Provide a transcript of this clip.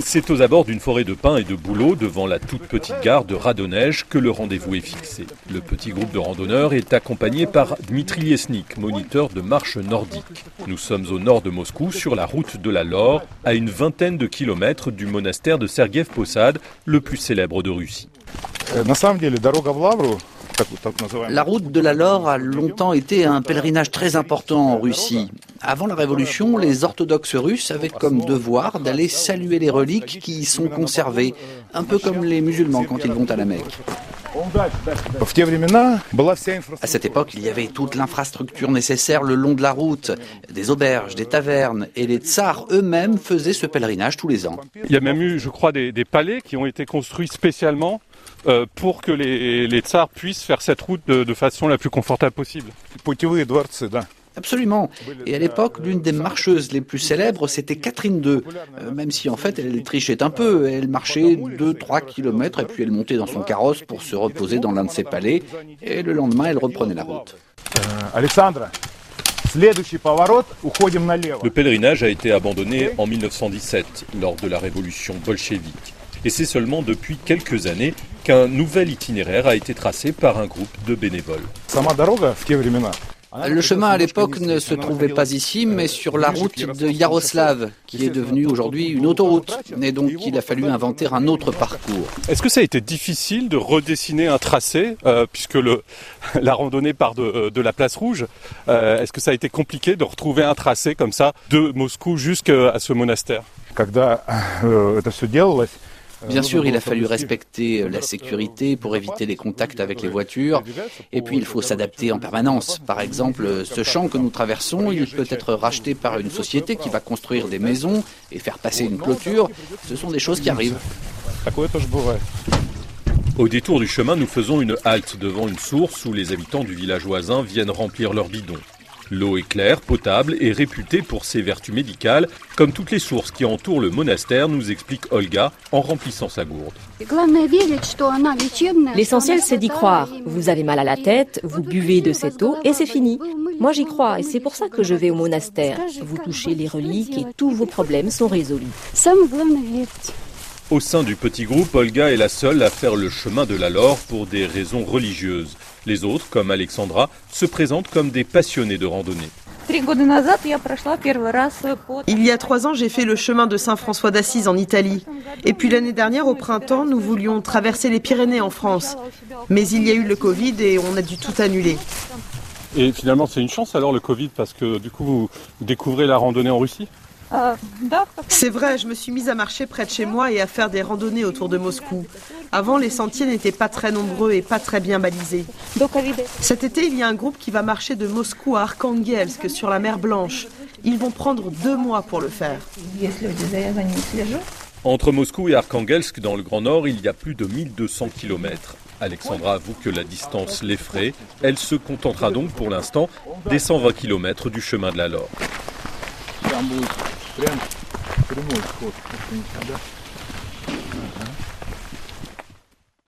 C'est aux abords d'une forêt de pins et de bouleaux devant la toute petite gare de Radonège que le rendez-vous est fixé. Le petit groupe de randonneurs est accompagné par Dmitri Liesnik, moniteur de marche nordique. Nous sommes au nord de Moscou sur la route de la Lore, à une vingtaine de kilomètres du monastère de Sergev Posad, le plus célèbre de Russie. La route de la Lore a longtemps été un pèlerinage très important en Russie. Avant la Révolution, les orthodoxes russes avaient comme devoir d'aller saluer les reliques qui y sont conservées, un peu comme les musulmans quand ils vont à la Mecque. À cette époque, il y avait toute l'infrastructure nécessaire le long de la route, des auberges, des tavernes, et les tsars eux-mêmes faisaient ce pèlerinage tous les ans. Il y a même eu, je crois, des, palais qui ont été construits spécialement euh, pour que les, tsars puissent faire cette route de, de façon la plus confortable possible. Absolument. Et à l'époque, l'une des marcheuses les plus célèbres, c'était Catherine II. Euh, même si en fait, elle trichait un peu. Elle marchait 2-3 kilomètres et puis elle montait dans son carrosse pour se reposer dans l'un de ses palais. Et le lendemain, elle reprenait la route. Euh, le pèlerinage a été abandonné en 1917 lors de la révolution bolchevique. Et c'est seulement depuis quelques années qu'un nouvel itinéraire a été tracé par un groupe de bénévoles. Le chemin à l'époque ne se trouvait pas ici, mais sur la route de Yaroslav, qui est devenue aujourd'hui une autoroute. Et donc il a fallu inventer un autre parcours. Est-ce que ça a été difficile de redessiner un tracé, euh, puisque le, la randonnée part de, de la place rouge euh, Est-ce que ça a été compliqué de retrouver un tracé comme ça de Moscou jusqu'à ce monastère? Bien sûr, il a fallu respecter euh, la sécurité pour éviter les contacts avec les voitures. Et puis, il faut s'adapter en permanence. Par exemple, ce champ que nous traversons, il peut être racheté par une société qui va construire des maisons et faire passer une clôture. Ce sont des choses qui arrivent. Au détour du chemin, nous faisons une halte devant une source où les habitants du village voisin viennent remplir leurs bidons. L'eau est claire, potable et réputée pour ses vertus médicales, comme toutes les sources qui entourent le monastère, nous explique Olga en remplissant sa gourde. L'essentiel, c'est d'y croire. Vous avez mal à la tête, vous buvez de cette eau et c'est fini. Moi, j'y crois et c'est pour ça que je vais au monastère. Vous touchez les reliques et tous vos problèmes sont résolus. Au sein du petit groupe, Olga est la seule à faire le chemin de la Lore pour des raisons religieuses. Les autres, comme Alexandra, se présentent comme des passionnés de randonnée. Il y a trois ans, j'ai fait le chemin de Saint-François d'Assise en Italie. Et puis l'année dernière, au printemps, nous voulions traverser les Pyrénées en France. Mais il y a eu le Covid et on a dû tout annuler. Et finalement, c'est une chance alors le Covid parce que du coup, vous découvrez la randonnée en Russie? C'est vrai, je me suis mise à marcher près de chez moi et à faire des randonnées autour de Moscou. Avant, les sentiers n'étaient pas très nombreux et pas très bien balisés. Cet été, il y a un groupe qui va marcher de Moscou à Arkhangelsk sur la mer Blanche. Ils vont prendre deux mois pour le faire. Entre Moscou et Arkhangelsk, dans le Grand Nord, il y a plus de 1200 km. Alexandra avoue que la distance l'effraie. Elle se contentera donc pour l'instant des 120 km du chemin de la прям прямой вход. Ага.